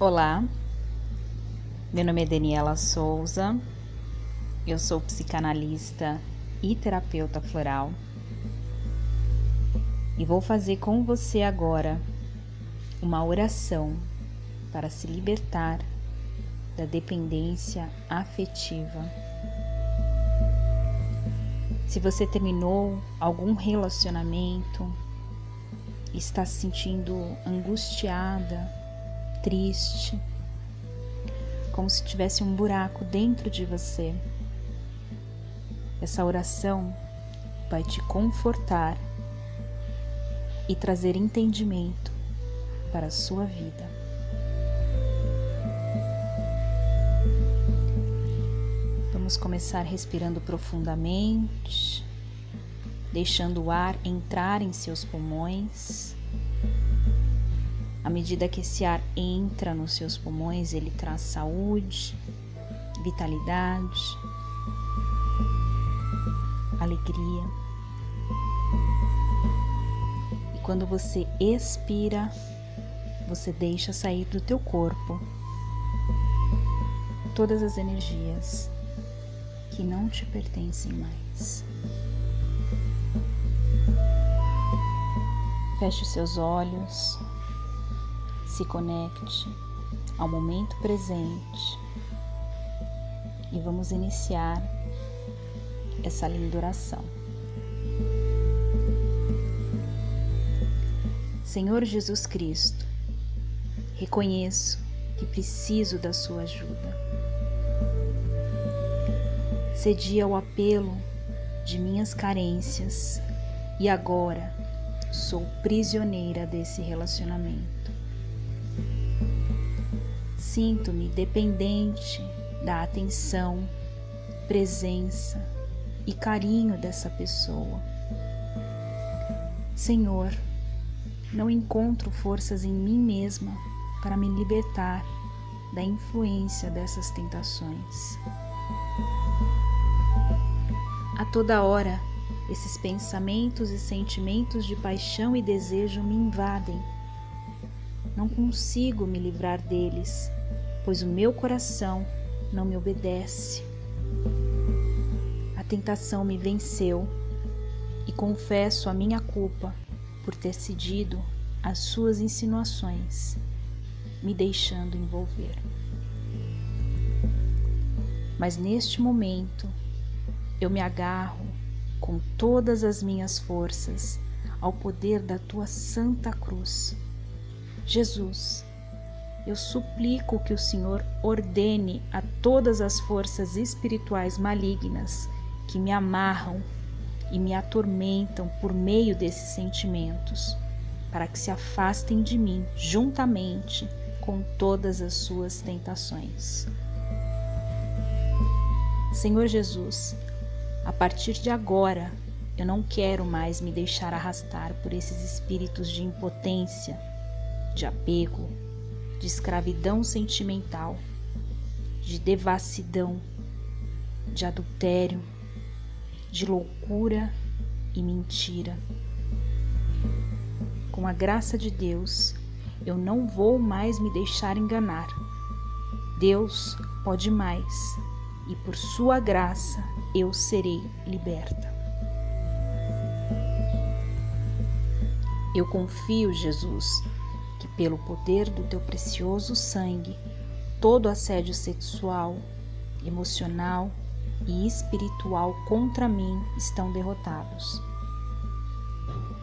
Olá, meu nome é Daniela Souza, eu sou psicanalista e terapeuta floral. E vou fazer com você agora uma oração para se libertar da dependência afetiva. Se você terminou algum relacionamento, está se sentindo angustiada, triste, como se tivesse um buraco dentro de você. Essa oração vai te confortar e trazer entendimento para a sua vida. Vamos começar respirando profundamente, deixando o ar entrar em seus pulmões. À medida que esse ar entra nos seus pulmões, ele traz saúde, vitalidade, alegria. E quando você expira, você deixa sair do teu corpo todas as energias que não te pertencem mais. Feche os seus olhos se conecte ao momento presente e vamos iniciar essa linda oração. Senhor Jesus Cristo, reconheço que preciso da Sua ajuda. Cedi ao apelo de minhas carências e agora sou prisioneira desse relacionamento. Sinto-me dependente da atenção, presença e carinho dessa pessoa. Senhor, não encontro forças em mim mesma para me libertar da influência dessas tentações. A toda hora, esses pensamentos e sentimentos de paixão e desejo me invadem. Não consigo me livrar deles pois o meu coração não me obedece. A tentação me venceu e confesso a minha culpa por ter cedido às suas insinuações, me deixando envolver. Mas neste momento eu me agarro com todas as minhas forças ao poder da tua santa cruz. Jesus, eu suplico que o Senhor ordene a todas as forças espirituais malignas que me amarram e me atormentam por meio desses sentimentos, para que se afastem de mim juntamente com todas as suas tentações. Senhor Jesus, a partir de agora, eu não quero mais me deixar arrastar por esses espíritos de impotência, de apego, de escravidão sentimental, de devassidão, de adultério, de loucura e mentira. Com a graça de Deus, eu não vou mais me deixar enganar. Deus pode mais e por Sua graça eu serei liberta. Eu confio, Jesus, que, pelo poder do teu precioso sangue, todo assédio sexual, emocional e espiritual contra mim estão derrotados.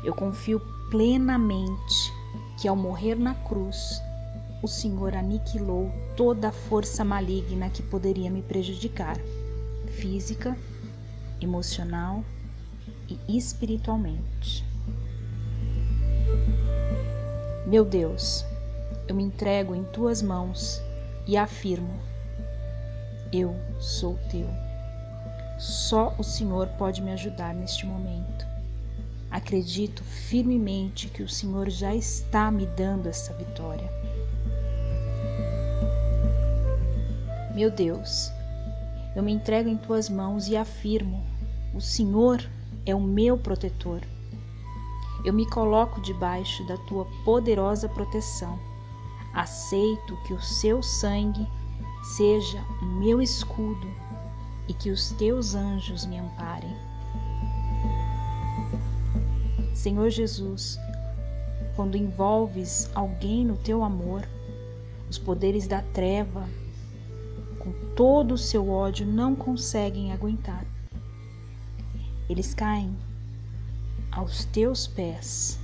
Eu confio plenamente que, ao morrer na cruz, o Senhor aniquilou toda a força maligna que poderia me prejudicar, física, emocional e espiritualmente. Meu Deus, eu me entrego em tuas mãos e afirmo: eu sou teu. Só o Senhor pode me ajudar neste momento. Acredito firmemente que o Senhor já está me dando essa vitória. Meu Deus, eu me entrego em tuas mãos e afirmo: o Senhor é o meu protetor. Eu me coloco debaixo da tua poderosa proteção. Aceito que o seu sangue seja o meu escudo e que os teus anjos me amparem. Senhor Jesus, quando envolves alguém no teu amor, os poderes da treva, com todo o seu ódio, não conseguem aguentar. Eles caem aos teus pés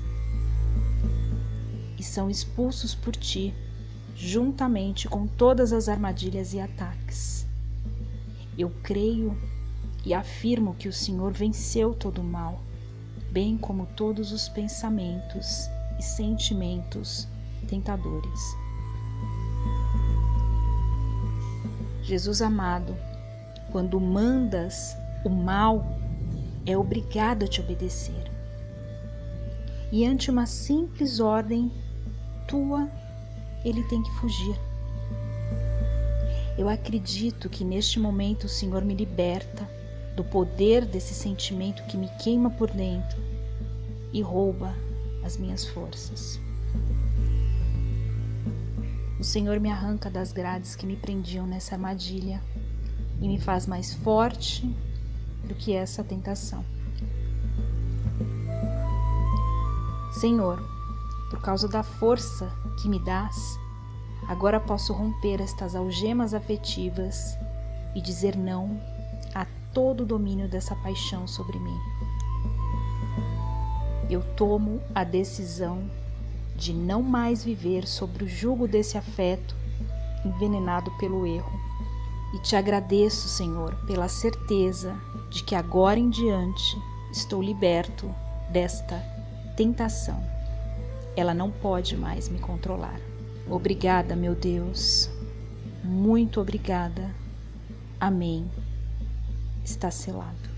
e são expulsos por ti, juntamente com todas as armadilhas e ataques. Eu creio e afirmo que o Senhor venceu todo o mal, bem como todos os pensamentos e sentimentos tentadores. Jesus amado, quando mandas o mal, é obrigado a te obedecer. E ante uma simples ordem tua, ele tem que fugir. Eu acredito que neste momento o Senhor me liberta do poder desse sentimento que me queima por dentro e rouba as minhas forças. O Senhor me arranca das grades que me prendiam nessa armadilha e me faz mais forte do que essa tentação. Senhor, por causa da força que me dás, agora posso romper estas algemas afetivas e dizer não a todo o domínio dessa paixão sobre mim. Eu tomo a decisão de não mais viver sobre o jugo desse afeto envenenado pelo erro. E te agradeço, Senhor, pela certeza de que agora em diante estou liberto desta tentação. Ela não pode mais me controlar. Obrigada, meu Deus. Muito obrigada. Amém. Está selado.